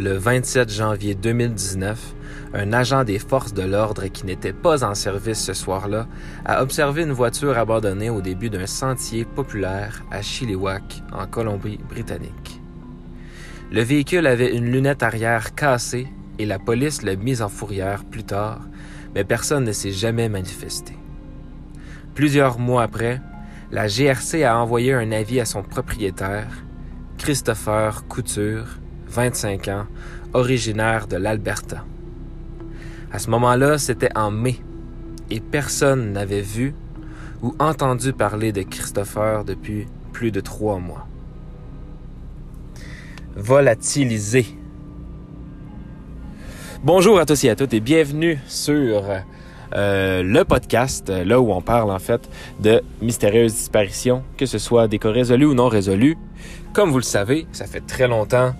le 27 janvier 2019, un agent des forces de l'ordre qui n'était pas en service ce soir-là a observé une voiture abandonnée au début d'un sentier populaire à Chilliwack, en Colombie-Britannique. Le véhicule avait une lunette arrière cassée et la police l'a mise en fourrière plus tard, mais personne ne s'est jamais manifesté. Plusieurs mois après, la GRC a envoyé un avis à son propriétaire, Christopher Couture, 25 ans, originaire de l'Alberta. À ce moment-là, c'était en mai, et personne n'avait vu ou entendu parler de Christopher depuis plus de trois mois. Volatilisé. Bonjour à tous et à toutes et bienvenue sur euh, le podcast, là où on parle en fait de mystérieuses disparitions, que ce soit des cas résolus ou non résolus. Comme vous le savez, ça fait très longtemps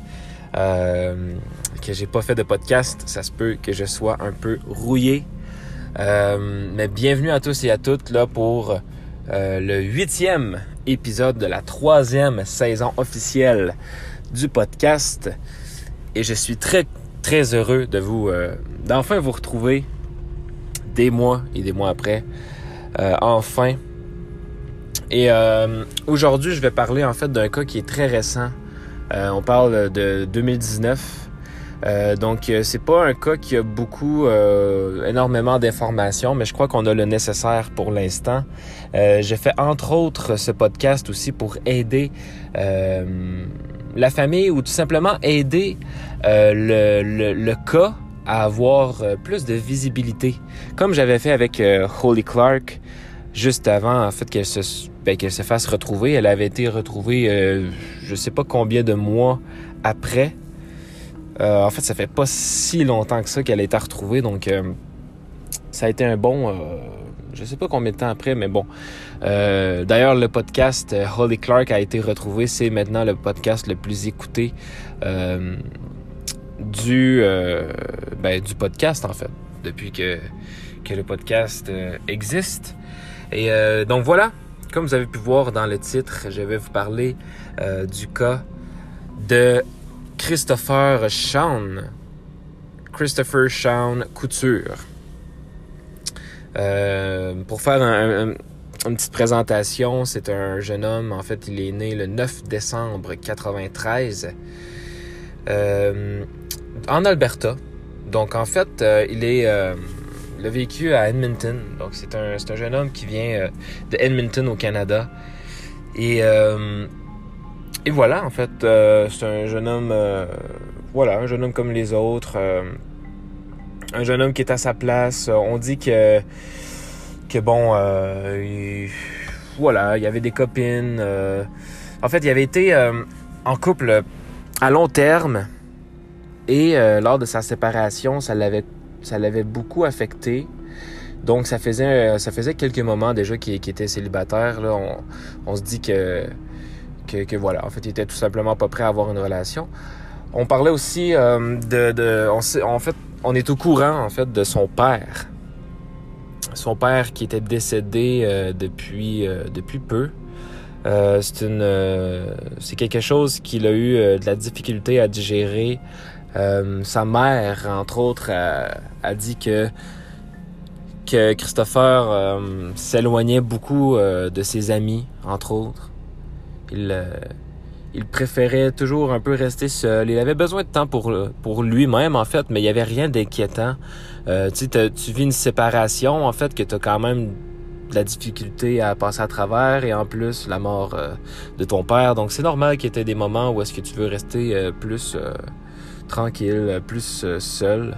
euh, que j'ai pas fait de podcast. Ça se peut que je sois un peu rouillé. Euh, mais bienvenue à tous et à toutes là pour euh, le huitième épisode de la troisième saison officielle du podcast. Et je suis très très heureux de vous d'enfin vous retrouver des mois et des mois après. enfin. Et aujourd'hui, je vais parler en fait d'un cas qui est très récent. On parle de 2019. Euh, donc, euh, c'est pas un cas qui a beaucoup, euh, énormément d'informations, mais je crois qu'on a le nécessaire pour l'instant. J'ai fait entre autres ce podcast aussi pour aider la famille ou tout simplement aider le, le, cas à avoir plus de visibilité. Comme j'avais fait avec Holly Clark juste avant en fait qu'elle se, ben, qu'elle se fasse retrouver. Elle avait été retrouvée je sais pas combien de mois après euh, en fait, ça fait pas si longtemps que ça qu'elle a été retrouvée, donc euh, ça a été un bon. Euh, je sais pas combien de temps après, mais bon. D'ailleurs, le podcast Holly Clark a été retrouvé. C'est maintenant le podcast le plus écouté du, ben, du podcast, en fait, depuis que, que le podcast existe. Et donc voilà, comme vous avez pu voir dans le titre, je vais vous parler du cas de Christopher Shawn. Christopher Shawn Couture. Euh, pour faire une petite présentation, c'est un jeune homme, en fait, il est né le 9 décembre 93 euh, en Alberta. Donc, en fait, euh, il est le vécu à Edmonton. Donc, c'est un, un, jeune homme qui vient de Edmonton au Canada. Et et voilà, en fait, euh, c'est un jeune homme, euh, voilà, un jeune homme comme les autres, euh, un jeune homme qui est à sa place. On dit que, que bon, voilà, il y avait des copines. en fait, il avait été en couple à long terme et lors de sa séparation, ça l'avait, ça l'avait beaucoup affecté. Donc, ça faisait, ça faisait quelques moments déjà qu'il, était célibataire. Là, on, se dit que que, voilà, en fait, il était tout simplement pas prêt à avoir une relation. On parlait aussi euh, de, on en fait, on est au courant en fait de son père, son père qui était décédé euh, depuis euh, depuis peu. c'est une, c'est quelque chose qu'il a eu de la difficulté à digérer. Sa mère, entre autres, a, dit que que Christopher s'éloignait beaucoup de ses amis, entre autres. Il, euh, il préférait toujours un peu rester seul. Il avait besoin de temps pour, pour lui-même, en fait, mais il n'y avait rien d'inquiétant. Euh, tu vis une séparation, en fait, que tu as quand même de la difficulté à passer à travers et en plus la mort euh, de ton père. Donc c'est normal qu'il y ait des moments où est-ce que tu veux rester plus tranquille, plus seul.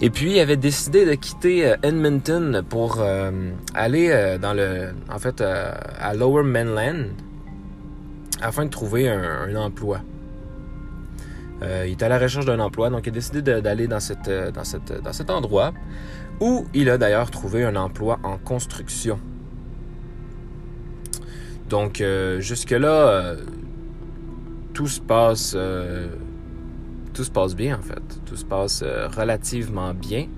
Et puis, il avait décidé de quitter Edmonton pour aller dans le, en fait, à Lower Mainland, afin de trouver un, emploi. Euh, il est à la recherche d'un emploi, donc il a décidé d'aller dans, cette, euh, dans, cette, dans cet endroit où il a d'ailleurs trouvé un emploi en construction. Donc euh, jusque-là, tout se passe tout se passe bien en fait. Tout se passe relativement bien.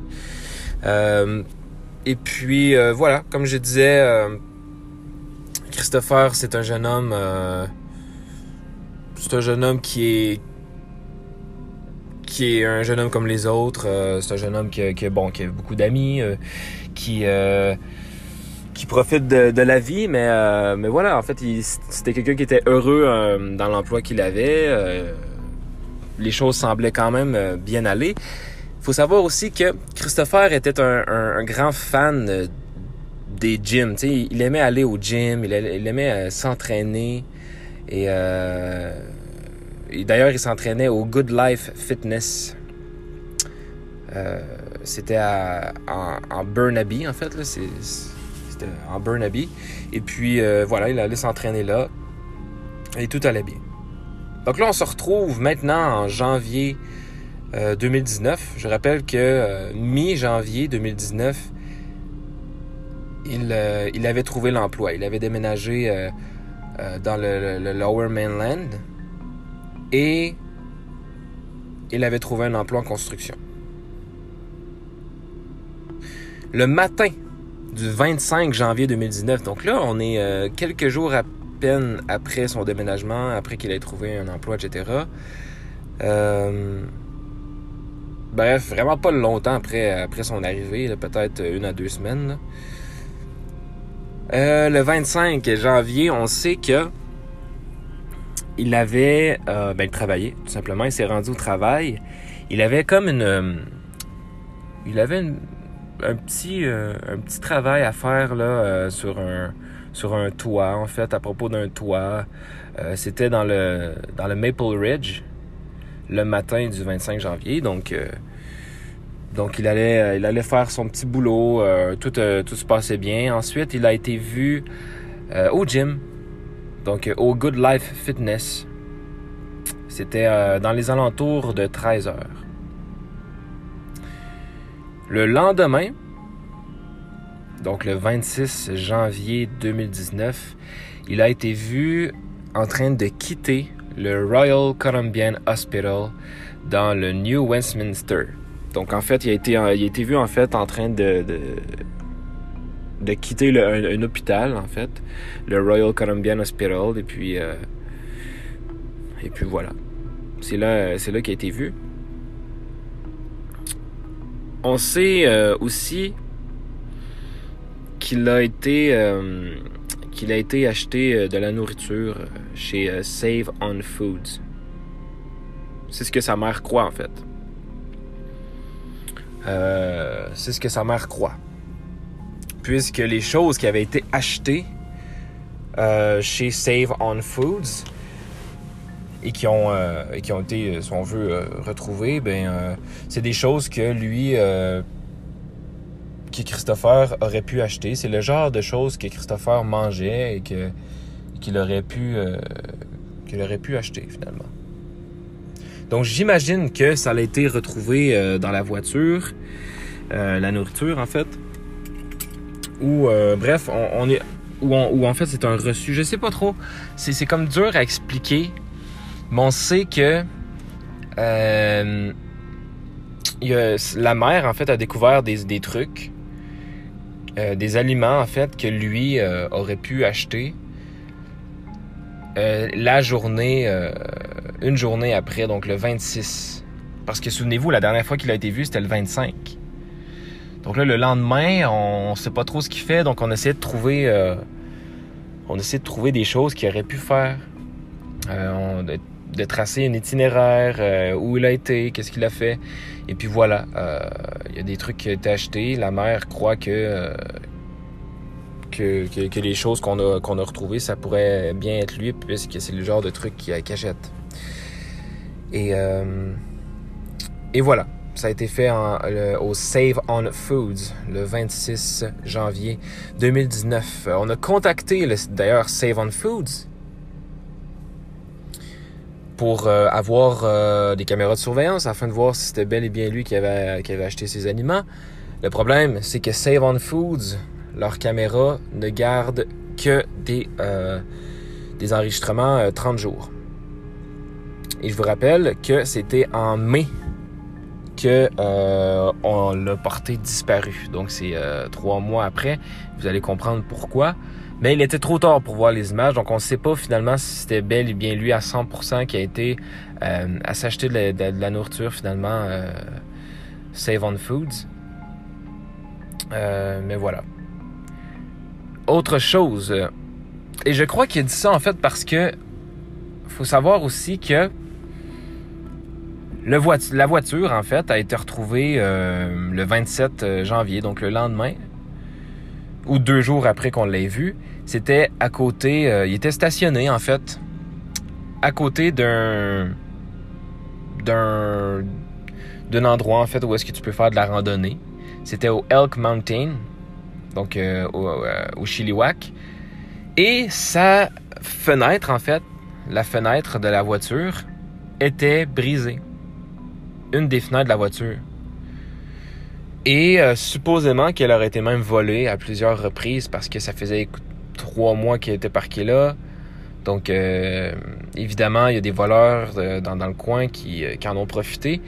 et puis voilà, comme je disais, Christopher, c'est un jeune homme c'est un jeune homme qui est qui est un jeune homme comme les autres. c'est un jeune homme qui bon, qui a beaucoup d'amis, qui qui profite de, la vie, mais mais voilà, en fait, c'était quelqu'un qui était heureux dans l'emploi qu'il avait. Les choses semblaient quand même bien aller. Il faut savoir aussi que Christopher était un, grand fan des gyms. il aimait aller au gym, il, aimait s'entraîner. Euh, et, d'ailleurs, il s'entraînait au Good Life Fitness. Euh, c'était en, Burnaby, en fait. C'était en Burnaby. Et puis, euh, voilà, il allait s'entraîner là. Et tout allait bien. Donc là, on se retrouve maintenant en janvier 2019. Je rappelle que mi-janvier 2019, il, il, avait trouvé l'emploi. Il avait déménagé euh, dans le, Lower Mainland et il avait trouvé un emploi en construction. Le matin du 25 janvier 2019, donc là, on est euh, quelques jours à peine après son déménagement, après qu'il ait trouvé un emploi, etc. Euh, bref, vraiment pas longtemps après, après son arrivée, peut-être une à deux semaines. Euh, le 25 janvier, on sait que il avait euh, ben, travaillé, tout simplement. Il s'est rendu au travail. Il avait comme une. Il avait un, petit, euh, un petit travail à faire là, sur, un, sur un toit, en fait, à propos d'un toit. C'était dans le, dans le Maple Ridge le matin du 25 janvier. Donc, allait, euh, il allait faire son petit boulot, euh, tout, euh, tout se passait bien. Ensuite, il a été vu au gym, donc au Good Life Fitness. C'était dans les alentours de 13 heures. Le lendemain, donc le 26 janvier 2019, il a été vu en train de quitter le Royal Columbian Hospital dans le New Westminster. Donc en fait, il a été, été vu en fait en train de, quitter un, hôpital en fait, le Royal Columbian Hospital, et puis euh, et puis voilà. C'est là, là qu'il a été vu. On sait euh, aussi qu'il a été euh, qu'il a été acheté de la nourriture chez Save on Foods. C'est ce que sa mère croit en fait. Euh, c'est ce que sa mère croit. Puisque les choses qui avaient été achetées euh, chez Save on Foods et qui ont, euh, qui ont été, si on veut, retrouvées, ben, c'est des choses que lui, que Christopher aurait pu acheter. C'est le genre de choses que Christopher mangeait et que qu'il aurait pu qu'il aurait pu acheter finalement. Donc j'imagine que ça a été retrouvé euh, dans la voiture, euh, la nourriture en fait. Ou euh, bref, on, est ou, en fait c'est un reçu. Je sais pas trop. C'est comme dur à expliquer. Mais on sait que la mère en fait a découvert des, des trucs, des aliments en fait que lui aurait pu acheter la journée une journée après, donc le 26. Parce que souvenez-vous, la dernière fois qu'il a été vu, c'était le 25. Donc là, le lendemain, on ne sait pas trop ce qu'il fait, donc on essaie de trouver, euh, on essaie de trouver des choses qu'il aurait pu faire, euh, de, tracer un itinéraire, euh, où il a été, qu'est-ce qu'il a fait, et puis voilà, il y a des trucs qui ont été achetés. La mère croit que que, que, les choses qu'on a, qu'on a retrouvées, ça pourrait bien être lui, puisque c'est le genre de truc qu'il cachette. Et, euh, et voilà, ça a été fait au Save on Foods le 26 janvier 2019. On a contacté d'ailleurs Save on Foods pour euh, avoir euh, des caméras de surveillance afin de voir si c'était bel et bien lui qui avait, acheté ces aliments. Le problème, c'est que Save on Foods, leurs caméras ne gardent que des, des enregistrements 30 jours. Et je vous rappelle que c'était en mai que euh, on l'a porté disparu. Donc c'est euh, trois mois après. Vous allez comprendre pourquoi. Mais il était trop tard pour voir les images, donc on ne sait pas finalement si c'était bel et bien lui à 100% qui a été euh, à s'acheter de, la nourriture finalement Save on Foods. mais voilà. Autre chose, et je crois qu'il dit ça en fait parce que faut savoir aussi que la voiture, en fait, a été retrouvée euh, le 27 euh, janvier, donc le lendemain, ou deux jours après qu'on l'ait vu. C'était à côté, euh, il était stationné, en fait, à côté d'un d'un d'un endroit, en fait, où est-ce que tu peux faire de la randonnée. C'était au Elk Mountain, donc au, au Chilliwack. Et sa fenêtre, en fait, la fenêtre de la voiture était brisée une des fenêtres de la voiture. Et euh, supposément qu'elle aurait été même volée à plusieurs reprises parce que ça faisait trois mois qu'elle était parquée là. Donc, euh, évidemment, il y a des voleurs euh, dans, le coin qui, qui, en ont profité.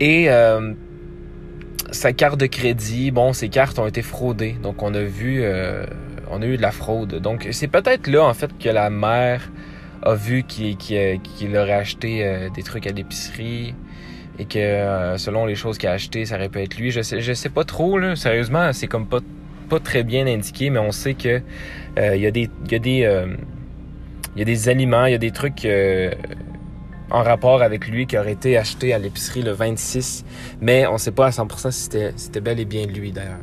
Et sa carte de crédit, bon, ses cartes ont été fraudées. Donc, on a vu, on a eu de la fraude. Donc, c'est peut-être là, en fait, que la mère a vu qu'il aurait acheté des trucs à l'épicerie et que euh, selon les choses qu'il a achetées, ça aurait pu être lui. Je sais, je sais pas trop, là. Sérieusement, c'est comme pas, pas très bien indiqué, mais on sait que euh, il y a des. Y euh, y a des aliments, il y a des trucs en rapport avec lui qui auraient été achetés à l'épicerie le 26, mais on sait pas à 100% si c'était, c'était bel et bien lui d'ailleurs.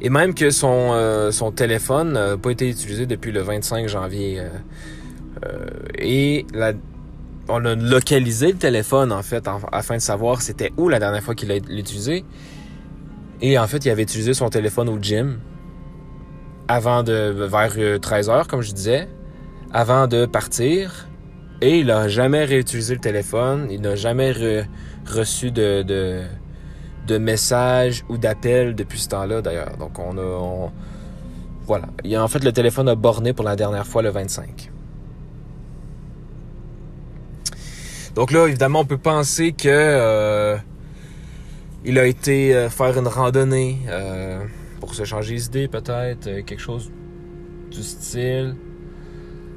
Et même que son, son téléphone n'a pas été utilisé depuis le 25 janvier. et la, on a localisé le téléphone, en fait, afin de savoir c'était où la dernière fois qu'il a utilisé. Et en fait, il avait utilisé son téléphone au gym avant de vers 13 euh, heures, comme je disais, avant de partir. Et il n'a jamais réutilisé le téléphone. Il n'a jamais reçu de, de, ou d'appels depuis ce temps-là, d'ailleurs. Donc, on a... voilà. Il, en fait, le téléphone a borné pour la dernière fois le 25. Donc là, évidemment, on peut penser que euh, il a été euh, faire une randonnée euh, pour se changer les idées, peut-être, quelque chose du style.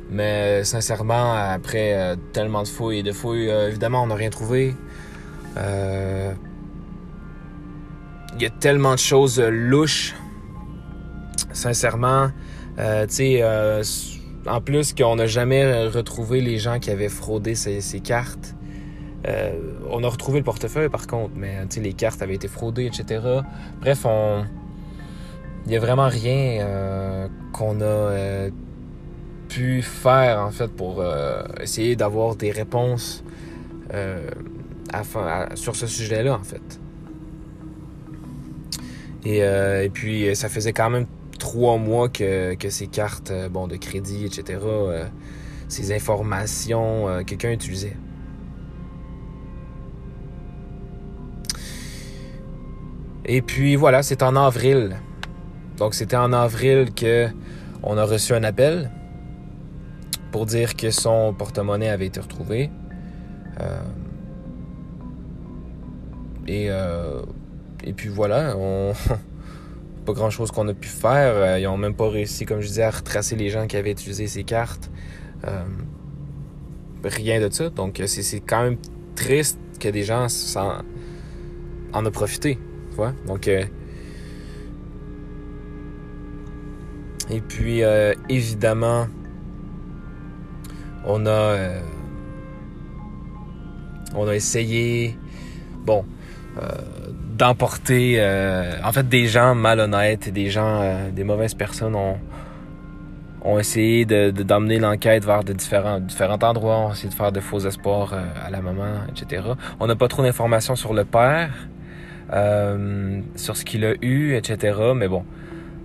Mais sincèrement, après tellement de fouilles et de fouilles, évidemment, on n'a rien trouvé. Il y a tellement de choses louches. Sincèrement, tu sais en plus qu'on n'a jamais retrouvé les gens qui avaient fraudé ces, cartes. Euh, on a retrouvé le portefeuille par contre, mais les cartes avaient été fraudées, etc. Bref, il n'y a vraiment rien euh, qu'on a euh, pu faire en fait pour essayer d'avoir des réponses sur ce sujet-là en fait. Et, puis ça faisait quand même trois mois que, que ces cartes euh, bon, de crédit, etc., euh, ces informations, euh, quelqu'un utilisait. Et puis voilà, c'est en avril. Donc c'était en avril que on a reçu un appel pour dire que son porte-monnaie avait été retrouvé. et, et puis voilà, on, pas grand chose qu'on a pu faire. Euh, ils ont même pas réussi, comme je disais, à retracer les gens qui avaient utilisé ces cartes. Euh, rien de ça. Donc c'est quand même triste que des gens en, en profité. Donc euh, et puis évidemment on a on a essayé bon d'emporter euh, en fait des gens malhonnêtes des gens euh, des mauvaises personnes ont ont essayé de d'emmener l'enquête vers de différents différents endroits ont essayé de faire de faux espoirs euh, à la maman etc on n'a pas trop d'informations sur le père sur ce qu'il a eu etc mais bon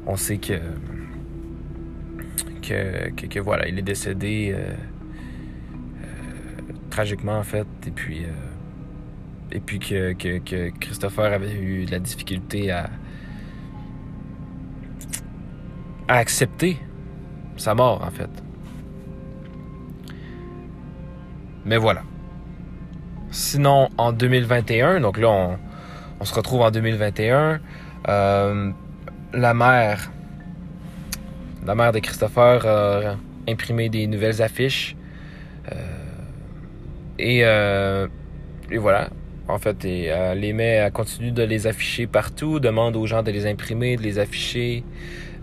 on sait que, que, que voilà il est décédé tragiquement en fait et puis et puis que, que, Christopher avait eu de la difficulté à, à accepter sa mort, en fait. Mais voilà. sinon, en 2021, donc là, on, on se retrouve en 2021, euh, la mère, la mère de Christopher a imprimé des nouvelles affiches. Euh, et, euh, et voilà, en fait, et, elle les met, elle continue de les afficher partout, demande aux gens de les imprimer, de les afficher,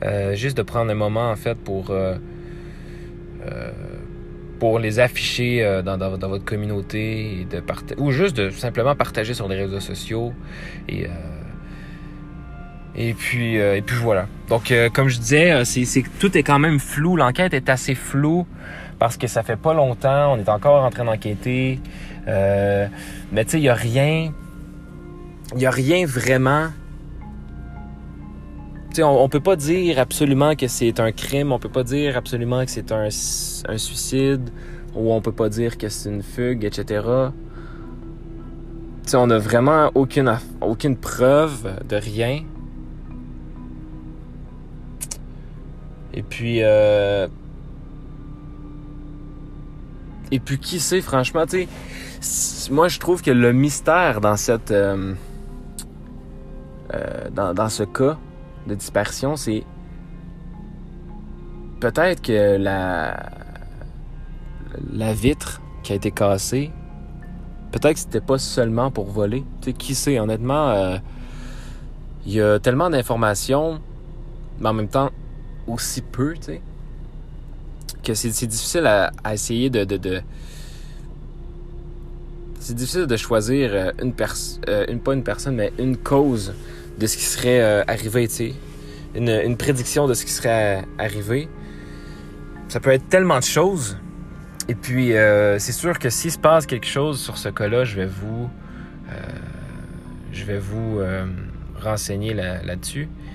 euh, juste de prendre un moment en fait pour euh, euh, les afficher euh, dans, votre communauté ou juste de simplement partager sur les réseaux sociaux et euh, et puis et puis voilà. Donc comme je disais, c'est tout est quand même flou, l'enquête est assez floue parce que ça fait pas longtemps, on est encore en train d'enquêter. Euh, mais tu sais, il y a rien il y a rien vraiment tu sais, on, on peut pas dire absolument que c'est un crime, on peut pas dire absolument que c'est un, un suicide ou on peut pas dire que c'est une fugue, etc. Tu sais, on a vraiment aucune aucune preuve de rien. Et puis euh, et puis qui sait, franchement, tu sais, moi je trouve que le mystère dans cette, euh, euh, dans, dans ce cas de dispersion, c'est peut-être que la, la vitre qui a été cassée, peut-être que c'était pas seulement pour voler. Tu sais, qui sait, honnêtement, euh, il y a tellement d'informations, mais en même temps aussi peu, tu sais que c'est difficile à, essayer de... c'est difficile de choisir euh, une personne, euh, une, pas une personne, mais une cause de ce qui serait euh, arrivé, tu sais. Une, prédiction de ce qui serait arrivé. Ça peut être tellement de choses. Et puis, euh, c'est sûr que s'il se passe quelque chose sur ce cas-là, je vais vous... je vais vous renseigner là-dessus. Là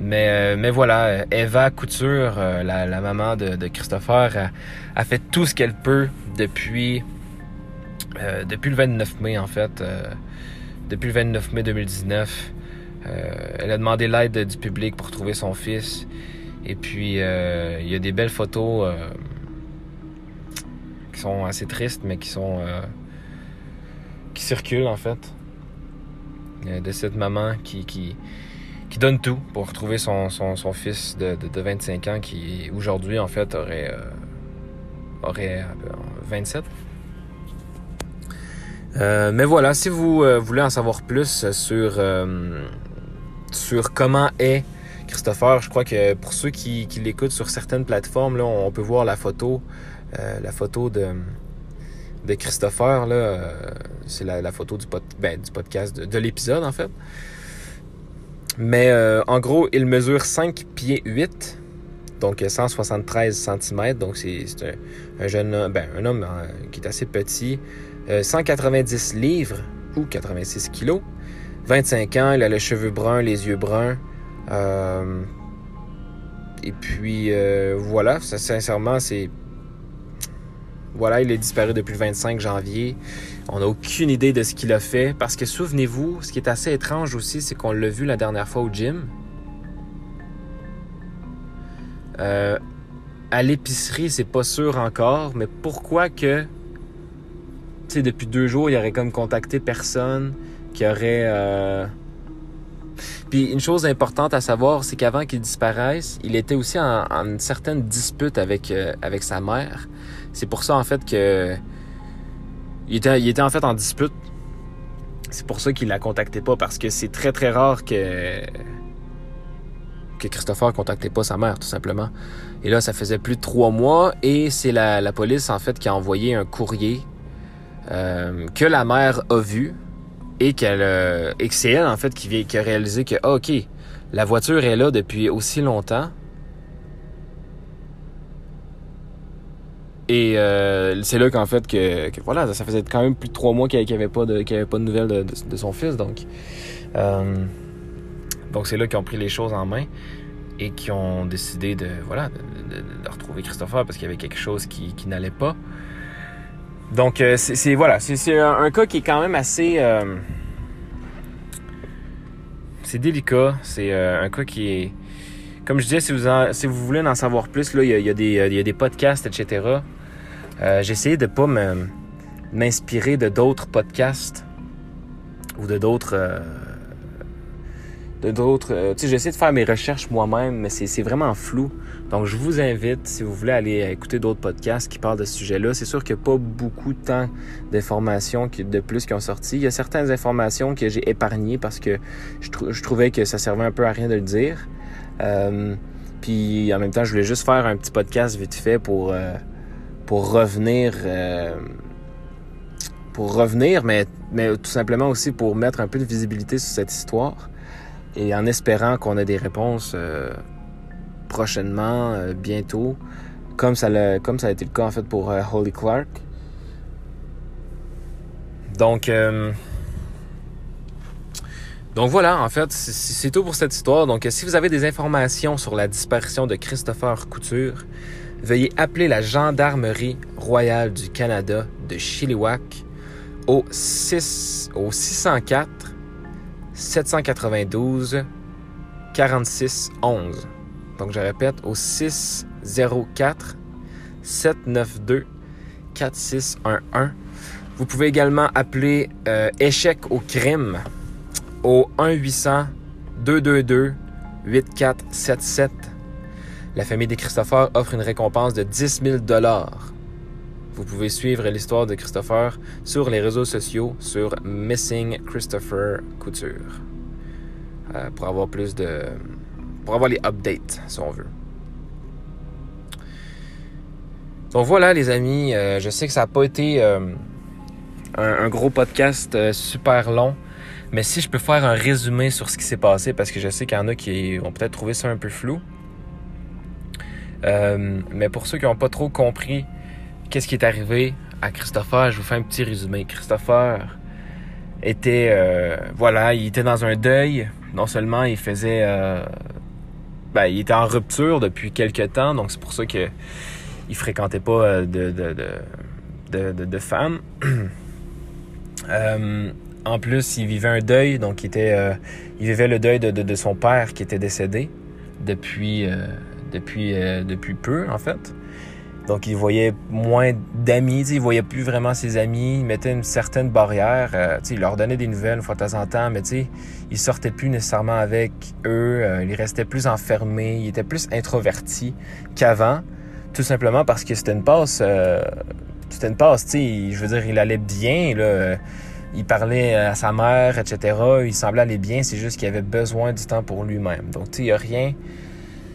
mais, euh, mais voilà, Eva Couture, euh, la, maman de, Christopher, a, fait tout ce qu'elle peut depuis, euh, depuis le 29 mai, en fait. Euh, depuis le 29 mai 2019. elle a demandé l'aide du public pour trouver son fils. Et puis, il y a des belles photos qui sont assez tristes, mais qui sont... qui circulent, en fait. de cette maman qui... qui donne tout pour retrouver son, son, son fils de, de, de, 25 ans qui aujourd'hui en fait aurait euh, aurait 27. Euh, mais voilà, si vous euh, voulez en savoir plus sur euh, sur comment est Christopher, je crois que pour ceux qui, l'écoutent sur certaines plateformes, là, on peut voir la photo, la photo de de Christopher là, c'est la, photo du, ben, podcast de, de l'épisode en fait. Mais en gros, il mesure 5 pieds 8, donc 173 cm. Donc c'est un, un, jeune ben, un homme euh, qui est assez petit. Euh, 190 livres ou 86 kilos. 25 ans, il a les cheveux bruns, les yeux bruns. Euh, et puis euh, voilà, ça, sincèrement, c'est voilà, il est disparu depuis le 25 janvier. On n'a aucune idée de ce qu'il a fait. Parce que souvenez-vous, ce qui est assez étrange aussi, c'est qu'on l'a vu la dernière fois au gym. Euh, à l'épicerie, c'est pas sûr encore, mais pourquoi que, depuis deux jours, il aurait comme contacté personne qui aurait. Euh... Puis une chose importante à savoir, c'est qu'avant qu'il disparaisse, il était aussi en, une certaine dispute avec, euh, avec sa mère. C'est pour ça, en fait, que. Il était, il était en fait en dispute. C'est pour ça qu'il la contactait pas, parce que c'est très très rare que. que Christopher contactait pas sa mère, tout simplement. Et là, ça faisait plus de trois mois, et c'est la police, en fait, qui a envoyé un courrier euh, que la mère a vu, et qu'elle euh, et que c'est elle, en fait, qui, a réalisé que, ah, OK, la voiture est là depuis aussi longtemps. Et euh, c'est là qu'en fait que, voilà, ça faisait quand même plus de trois mois qu'il n'y avait pas de avait pas de nouvelles de, son fils, donc donc c'est là qu'ils ont pris les choses en main et qui ont décidé de voilà de, retrouver Christopher parce qu'il y avait quelque chose qui n'allait pas. Donc euh, c'est voilà, c'est un, cas qui est quand même assez euh, c'est délicat, c'est euh, un cas qui est comme je disais, si vous, si vous voulez en savoir plus, il y a, des, podcasts, etc. J'ai de pas me, m'inspirer de d'autres podcasts ou de d'autres de d'autres. J'essaie de faire mes recherches moi-même, mais c'est vraiment flou. Donc, je vous invite, si vous voulez aller écouter d'autres podcasts qui parlent de ce sujet-là. C'est sûr qu'il n'y a pas beaucoup de temps d'informations de plus qui ont sorti. Il y a certaines informations que j'ai épargnées parce que je, trouvais que ça servait un peu à rien de le dire. Euh, puis, en même temps, je voulais juste faire un petit podcast vite fait pour, euh, pour revenir pour revenir, mais, tout simplement aussi pour mettre un peu de visibilité sur cette histoire et en espérant qu'on ait des réponses euh, prochainement, euh, bientôt, comme ça, a, comme ça a été le cas en fait pour euh, Holly Clark. Donc, donc voilà, en fait, c'est tout pour cette histoire. Donc, si vous avez des informations sur la disparition de Christopher Couture, veuillez appeler la Gendarmerie royale du Canada de Chilliwack au, 6, au 604 792 46 11. Donc je répète au 604 792 4611. Vous pouvez également appeler euh, échec au crime au 1 800 222 8477. La famille des Christopher offre une récompense de 10 000 dollars vous pouvez suivre l'histoire de Christopher sur les réseaux sociaux sur Missing Christopher Couture euh, pour avoir plus de. Pour avoir les updates, si on veut. Donc voilà, les amis, euh, je sais que ça n'a pas été euh, un, gros podcast super long, mais si je peux faire un résumé sur ce qui s'est passé, parce que je sais qu'il y en a qui vont peut-être trouver ça un peu flou. mais pour ceux qui n'ont pas trop compris qu'est-ce qui est arrivé à Christopher? Je vous fais un petit résumé. Christopher était, euh, voilà, il était dans un deuil. Non seulement il faisait, euh, ben, il était en rupture depuis quelques temps, donc c'est pour ça que il fréquentait pas euh, de, de, de, de, femmes. en plus, il vivait un deuil, donc il était, il vivait le deuil de, son père qui était décédé depuis, depuis, depuis peu, en fait. Donc, il voyait moins d'amis, il voyait plus vraiment ses amis, il mettait une certaine barrière. Euh, il leur donnait des nouvelles une fois de temps en temps, mais il sortait plus nécessairement avec eux, euh, il restait plus enfermé, il était plus introverti qu'avant, tout simplement parce que c'était une passe. Euh, c'était une passe, je veux dire, il allait bien, là. Il parlait à sa mère, etc. Il semblait aller bien, c'est juste qu'il avait besoin du temps pour lui-même. Donc, il n'y a rien.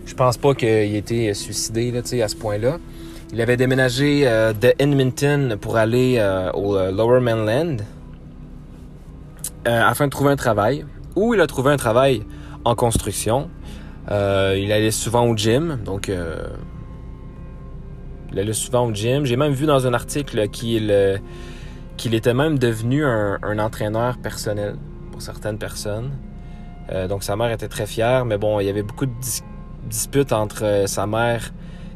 Je pense pas qu'il ait été suicidé, là, à ce point-là. Il avait déménagé euh, de Edmonton pour aller euh, au euh, Lower Mainland afin de trouver un travail. Où il a trouvé un travail? En construction. il allait souvent au gym, donc il allait souvent au gym. J'ai même vu dans un article qu'il qu'il était même devenu un, un, entraîneur personnel pour certaines personnes. donc sa mère était très fière, mais bon, il y avait beaucoup de disputes entre sa mère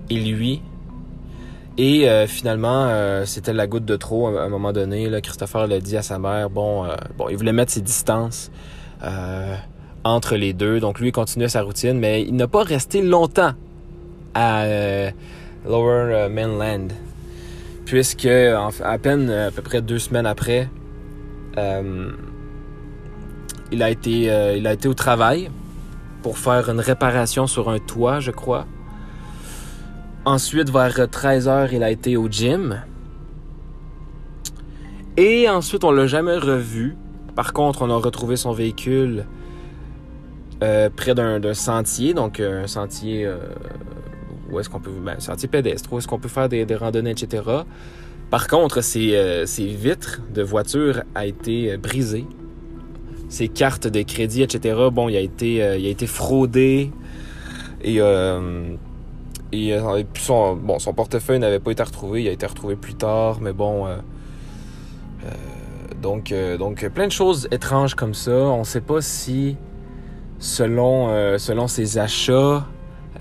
et lui et euh, finalement, euh, c'était la goutte de trop à un moment donné. Là, Christopher l'a dit à sa mère. Bon, euh, bon, il voulait mettre ses distances entre les deux. Donc lui, il continuait sa routine, mais il n'a pas resté longtemps à Lower Mainland, puisque à peine à peu près deux semaines après, il a été, il a été au travail pour faire une réparation sur un toit, je crois. Ensuite, vers 13h, il a été au gym. Et ensuite, on l'a jamais revu. Par contre, on a retrouvé son véhicule euh, près d'un sentier, donc euh, un sentier euh, où est-ce qu'on peut, ben, sentier pédestre, où est-ce qu'on peut faire des, randonnées, etc. Par contre, ses, vitres de voiture a été brisées. Ses cartes de crédit, etc. Bon, il a été, il a été fraudé et et, puis son, bon, son portefeuille n'avait pas été retrouvé, il a été retrouvé plus tard, mais bon. Euh, euh, donc, donc, plein de choses étranges comme ça. On ne sait pas si, selon, selon ses achats,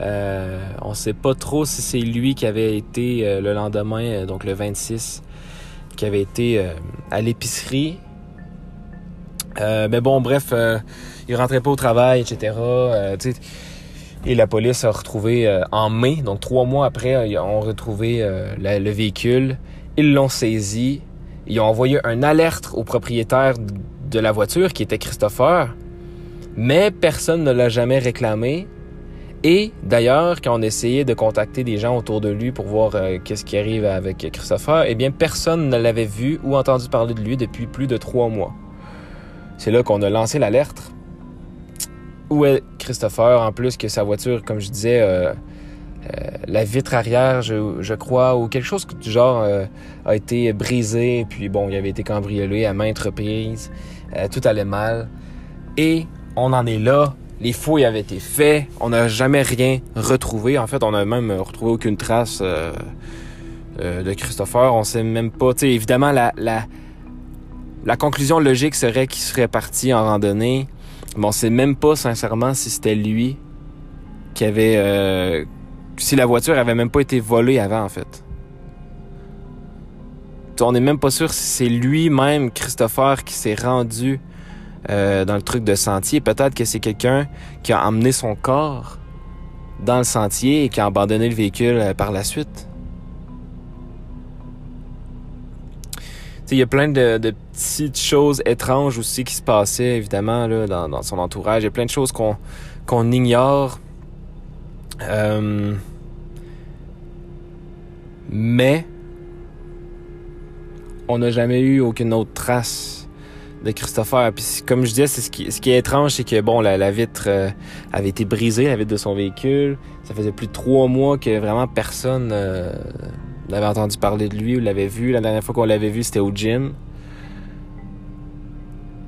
on ne sait pas trop si c'est lui qui avait été le lendemain, donc le 26, qui avait été à l'épicerie. mais bon, bref, il rentrait pas au travail, etc. Et la police a retrouvé euh, en mai, donc trois mois après, ils ont retrouvé euh, le véhicule. Ils l'ont saisi Ils ont envoyé un alerte au propriétaire de la voiture, qui était Christopher, mais personne ne l'a jamais réclamé. Et d'ailleurs, quand on essayait de contacter des gens autour de lui pour voir euh, qu'est-ce qui arrive avec Christopher, eh bien, personne ne l'avait vu ou entendu parler de lui depuis plus de trois mois. C'est là qu'on a lancé l'alerte. Où est Christopher? En plus que sa voiture, comme je disais, euh, euh, la vitre arrière, je, crois, ou quelque chose du genre a été brisé. Puis bon, il avait été cambriolé à maintes reprises. tout allait mal. Et on en est là les fouilles avaient été faites. On n'a jamais rien retrouvé. En fait, on n'a même retrouvé aucune trace euh, euh, de Christopher. On sait même pas. Tu évidemment, la conclusion logique serait qu'il serait parti en randonnée. Mais on sait même pas sincèrement si c'était lui qui avait. Euh, si la voiture avait même pas été volée avant, en fait. On n'est même pas sûr si c'est lui-même, Christopher, qui s'est rendu euh, dans le truc de sentier. Peut-être que c'est quelqu'un qui a emmené son corps dans le sentier et qui a abandonné le véhicule euh, par la suite. Il y a plein de, petites choses étranges aussi qui se passaient, évidemment, là, dans, son entourage. Il y a plein de choses qu'on qu'on ignore. Euh, mais on n'a jamais eu aucune autre trace de Christopher. Puis comme je disais, ce qui, ce qui est étrange, c'est que bon, la, vitre euh, avait été brisée, la vitre de son véhicule. Ça faisait plus de trois mois que vraiment personne euh, n'avait entendu parler de lui ou l'avait vu. La dernière fois qu'on l'avait vu, c'était au gym.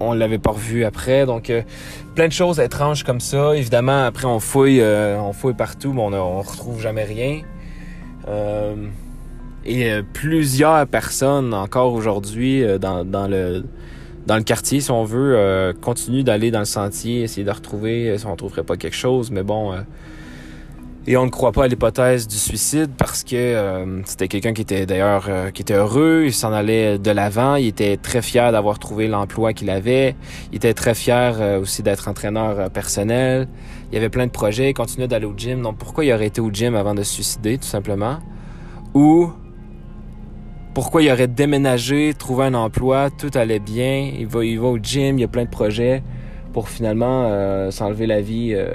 On l'avait pas revu après, donc euh, plein de choses étranges comme ça. Évidemment, après on fouille, on fouille partout, mais on, ne retrouve jamais rien. et plusieurs personnes encore aujourd'hui dans, le quartier, si on veut, euh, continue d'aller dans le sentier, essayer de retrouver euh, si on trouverait pas quelque chose. Mais bon, euh, et on ne croit pas à l'hypothèse du suicide parce que c'était quelqu'un qui était d'ailleurs qui était heureux, il s'en allait de l'avant, il était très fier d'avoir trouvé l'emploi qu'il avait, il était très fier aussi d'être entraîneur personnel. Il y avait plein de projets, il continuait d'aller au gym. Donc pourquoi il aurait été au gym avant de se suicider, tout simplement? Ou pourquoi il aurait déménagé, trouvé un emploi, tout allait bien, il va, il va au gym, il y a plein de projets pour finalement euh, s'enlever la vie euh,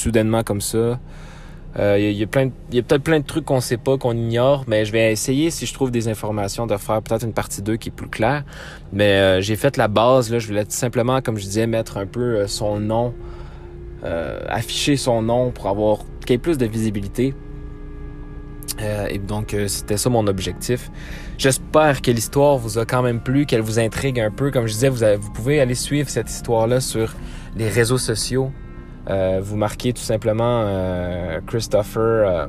soudainement comme ça. Euh, il y a, peut-être plein de trucs qu'on sait pas, qu'on ignore, mais je vais essayer si je trouve des informations de faire peut-être une partie 2 qui est plus claire. Mais j'ai fait la base là, je voulais simplement, comme je disais, mettre un peu son nom, afficher son nom pour avoir plus de visibilité. Euh, et donc, euh, c'était ça mon objectif. J'espère que l'histoire vous a quand même plu, qu'elle vous intrigue un peu. Comme je disais, vous, vous pouvez aller suivre cette histoire-là sur les réseaux sociaux. Euh, vous marquez tout simplement Christopher,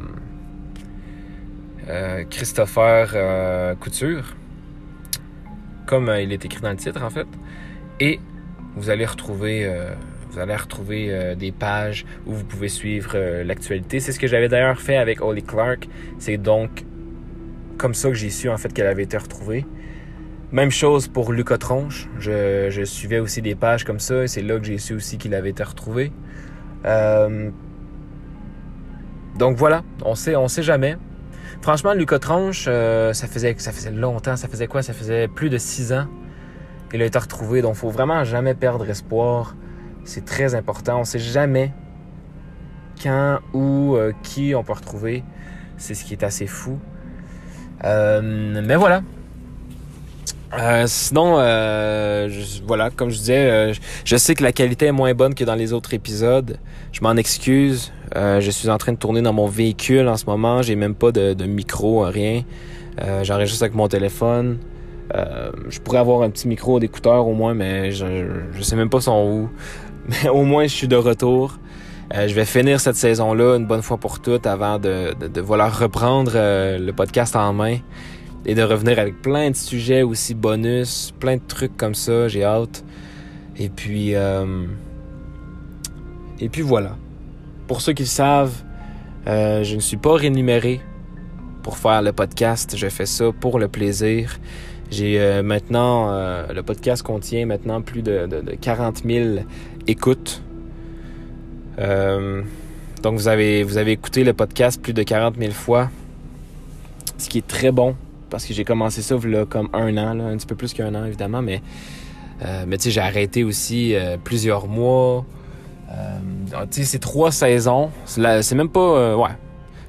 Christopher Couture, comme il est écrit dans le titre en fait. Et vous allez retrouver vous allez retrouver euh, des pages où vous pouvez suivre euh, l'actualité. C'est ce que j'avais d'ailleurs fait avec Holly Clark. C'est donc comme ça que j'ai su en fait qu'elle avait été retrouvée. Même chose pour Lucas Tronche. Je, suivais aussi des pages comme ça et c'est là que j'ai su aussi qu'il avait été retrouvé. Euh, donc voilà, on sait, on sait jamais. Franchement, Lucas Tronche, ça faisait, ça faisait longtemps. Ça faisait quoi? Ça faisait plus de six ans qu'il a été retrouvé. Donc, faut vraiment jamais perdre espoir. C'est très important. On sait jamais quand ou euh, qui on peut retrouver. C'est ce qui est assez fou. Euh, mais voilà. Euh, sinon, voilà, comme je disais, je sais que la qualité est moins bonne que dans les autres épisodes. Je m'en excuse. je suis en train de tourner dans mon véhicule en ce moment. J'ai même pas de, micro, rien. J'enregistre avec mon téléphone. je pourrais avoir un petit micro d'écouteur au moins, mais je, je sais même pas son où. Mais au moins, je suis de retour. Euh, je vais finir cette saison-là une bonne fois pour toutes avant de, de, de voilà, reprendre euh, le podcast en main et de revenir avec plein de sujets aussi bonus, plein de trucs comme ça. J'ai hâte. Et puis, euh, et puis voilà. Pour ceux qui le savent, je ne suis pas rémunéré pour faire le podcast. Je fais ça pour le plaisir. J'ai maintenant, le podcast contient maintenant plus de, de, de 40 000 écoute. Euh, donc vous avez, vous avez écouté le podcast plus de 40 000 fois, ce qui est très bon. Parce que j'ai commencé ça là, comme un an, un petit peu plus qu'un an évidemment, mais, euh, j'ai arrêté aussi euh, plusieurs mois. Euh, sais, c'est trois saisons. C'est même pas, ouais,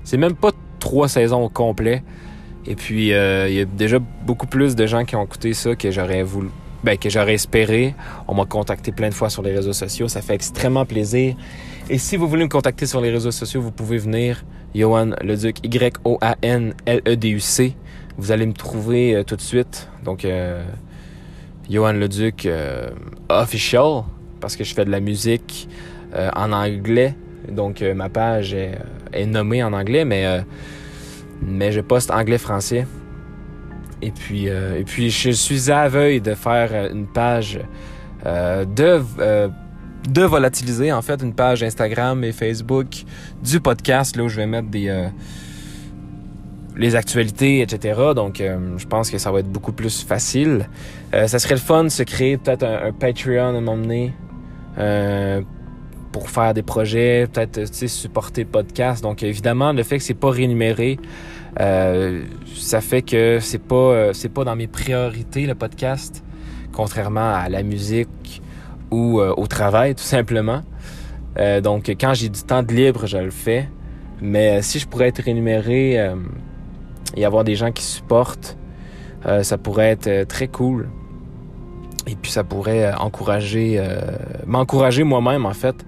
c'est même pas trois saisons au complet. Et puis, il y a déjà beaucoup plus de gens qui ont écouté ça que j'aurais voulu, ben, que j'aurais espéré. On m'a contacté plein de fois sur les réseaux sociaux. Ça fait extrêmement plaisir. Et si vous voulez me contacter sur les réseaux sociaux, vous pouvez venir Johan Leduc, Y-O-A-N-L-E-D-U-C. Vous allez me trouver euh, tout de suite. Donc, euh, Johan Leduc euh, official, parce que je fais de la musique euh, en anglais. Donc, ma page est, nommée en anglais, mais, mais je poste anglais-français. Et puis, et puis, je suis aveugle de faire une page de de volatiliser en fait une page Instagram et Facebook du podcast là où je vais mettre des les actualités etc donc euh, je pense que ça va être beaucoup plus facile euh, ça serait le fun de se créer peut-être un, Patreon à moment donné pour faire des projets peut-être supporter le podcast donc évidemment le fait que c'est pas rémunéré ça fait que c'est pas c'est pas dans mes priorités le podcast contrairement à la musique ou euh, au travail, tout simplement. Euh, donc, quand j'ai du temps de libre, je le fais. Mais euh, si je pourrais être rémunéré et avoir des gens qui supportent, ça pourrait être très cool. Et puis, ça pourrait encourager, m'encourager moi-même, en fait,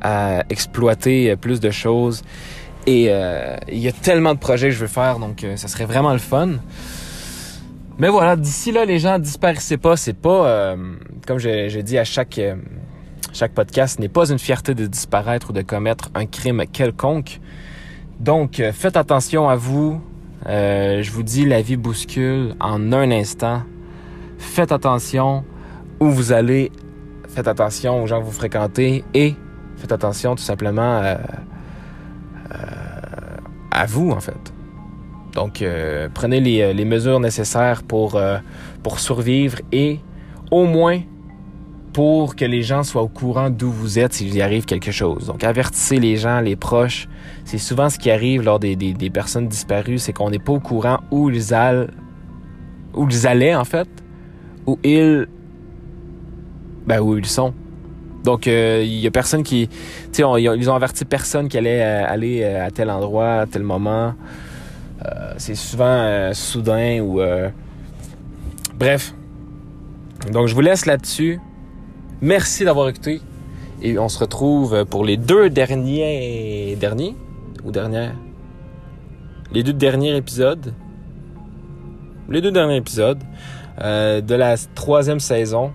à exploiter plus de choses. Et il y a tellement de projets que je veux faire, donc ça serait vraiment le fun. Mais voilà, d'ici là, les gens disparaissaient pas. C'est pas, euh, comme je, dis à chaque, euh, chaque podcast, n'est pas une fierté de disparaître ou de commettre un crime quelconque. Donc, euh, faites attention à vous. Je vous dis, la vie bouscule en un instant. Faites attention où vous allez. Faites attention aux gens que vous fréquentez et faites attention tout simplement à vous, en fait. Donc, euh, prenez euh, les, mesures nécessaires euh, pour survivre et au moins pour que les gens soient au courant d'où vous êtes s'il y arrive quelque chose. Donc, avertissez les gens, les proches. C'est souvent ce qui arrive lors des, des, personnes disparues, c'est qu'on n'est pas au courant où ils, allaient, où ils allaient, en fait, où ils... Ben, où ils sont. Donc, il y a personne qui... Tu sais, ils ont averti personne qui allait aller à tel endroit, à tel moment. Euh, c'est souvent euh, soudain ou... Euh, bref. Donc je vous laisse là-dessus. Merci d'avoir écouté. Et on se retrouve pour les deux derniers... Derniers? Ou dernières? Les deux derniers épisodes. Les deux derniers épisodes de la troisième saison.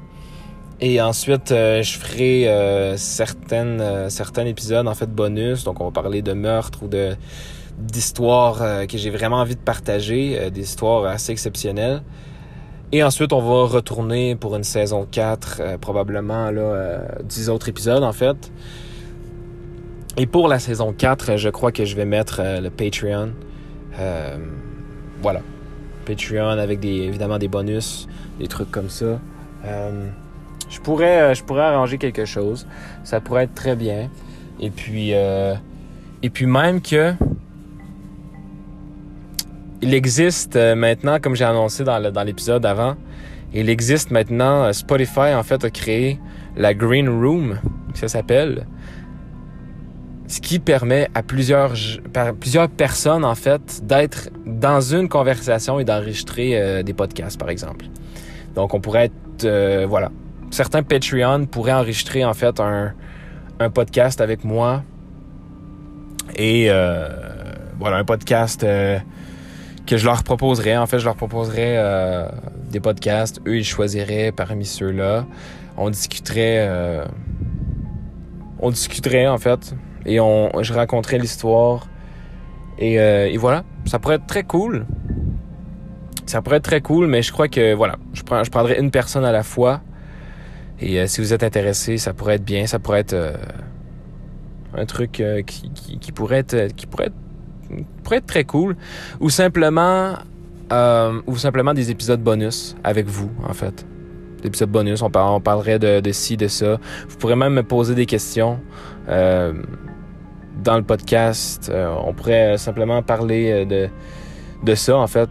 Et ensuite, je ferai certaines, certains épisodes, en fait, bonus. Donc, on va parler de meurtre ou de d'histoires euh, que j'ai vraiment envie de partager, euh, des histoires assez exceptionnelles. Et ensuite, on va retourner pour une saison 4, euh, probablement là, 10 autres épisodes en fait. Et pour la saison 4, je crois que je vais mettre le Patreon. voilà. Patreon avec des, évidemment des bonus, des trucs comme ça. je, pourrais, je pourrais arranger quelque chose. Ça pourrait être très bien. Et puis, et puis même que il existe euh, maintenant, comme j'ai annoncé dans l'épisode avant, il existe maintenant, euh, Spotify en fait a créé la Green Room, ça s'appelle, ce qui permet à plusieurs, plusieurs personnes en fait d'être dans une conversation et d'enregistrer euh, des podcasts par exemple. Donc on pourrait être, voilà, certains Patreon pourraient enregistrer en fait un, un podcast avec moi et voilà un podcast que je leur proposerais. En fait, je leur proposerais euh, des podcasts. Eux, ils choisiraient parmi ceux-là. On discuterait... Euh, on discuterait, en fait. Et on, je raconterais l'histoire. Et, euh, et, voilà. Ça pourrait être très cool. Ça pourrait être très cool, mais je crois que, voilà, je, prends, je prendrais une personne à la fois. Et si vous êtes intéressé, ça pourrait être bien. Ça pourrait être un truc qui, qui, pourrait être... Qui pourrait être pourrait être très cool. Ou simplement, euh, ou simplement des épisodes bonus avec vous, en fait. Des épisodes bonus, on, parlerait de, de, ci, de ça. Vous pourrez même me poser des questions euh, dans le podcast. Euh, on pourrait simplement parler de, de ça, en fait.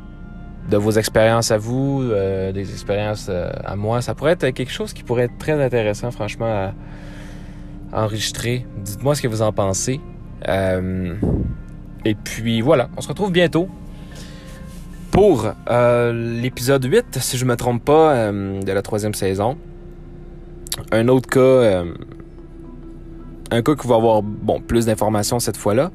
de vos expériences à vous, des expériences à moi. Ça pourrait être quelque chose qui pourrait être très intéressant, franchement, à, enregistrer. Dites-moi ce que vous en pensez. Et puis voilà, on se retrouve bientôt pour l'épisode 8, si je me trompe pas, de la troisième saison. Un autre cas, un cas qui va avoir bon, plus d'informations cette fois-là.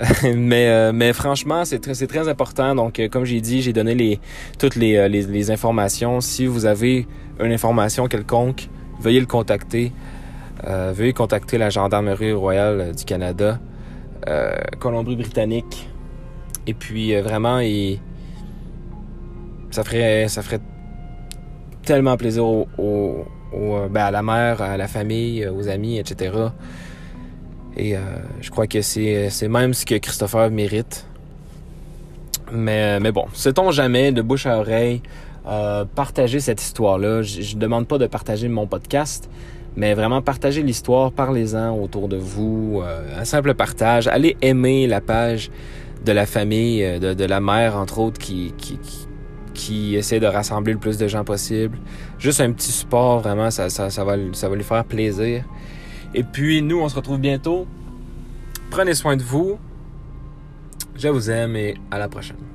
mais, euh, mais franchement, c'est très, très important. Donc, euh, comme j'ai dit, j'ai donné les, toutes euh, les, les, informations. Si vous avez une information quelconque, veuillez le contacter. veuillez contacter la Gendarmerie royale du Canada, Colombie-Britannique. Et puis, vraiment, et, ça, ferait, ça ferait tellement plaisir au, au, ben à la mère, à la famille, aux amis, etc. Et euh, je crois que c'est, même ce que Christopher mérite. Mais, mais bon, sait-on jamais, de bouche à oreille, euh, partager cette histoire-là? Je ne demande pas de partager mon podcast, mais vraiment partager l'histoire, parlez-en autour de vous. Euh, un simple partage. Allez aimer la page de la famille, euh, de, de la mère, entre autres, qui, qui, qui, qui, essaie de rassembler le plus de gens possible. Juste un petit support, vraiment, ça, ça, ça, va, ça va lui faire plaisir. Et puis, nous, on se retrouve bientôt. Prenez soin de vous. Je vous aime et à la prochaine.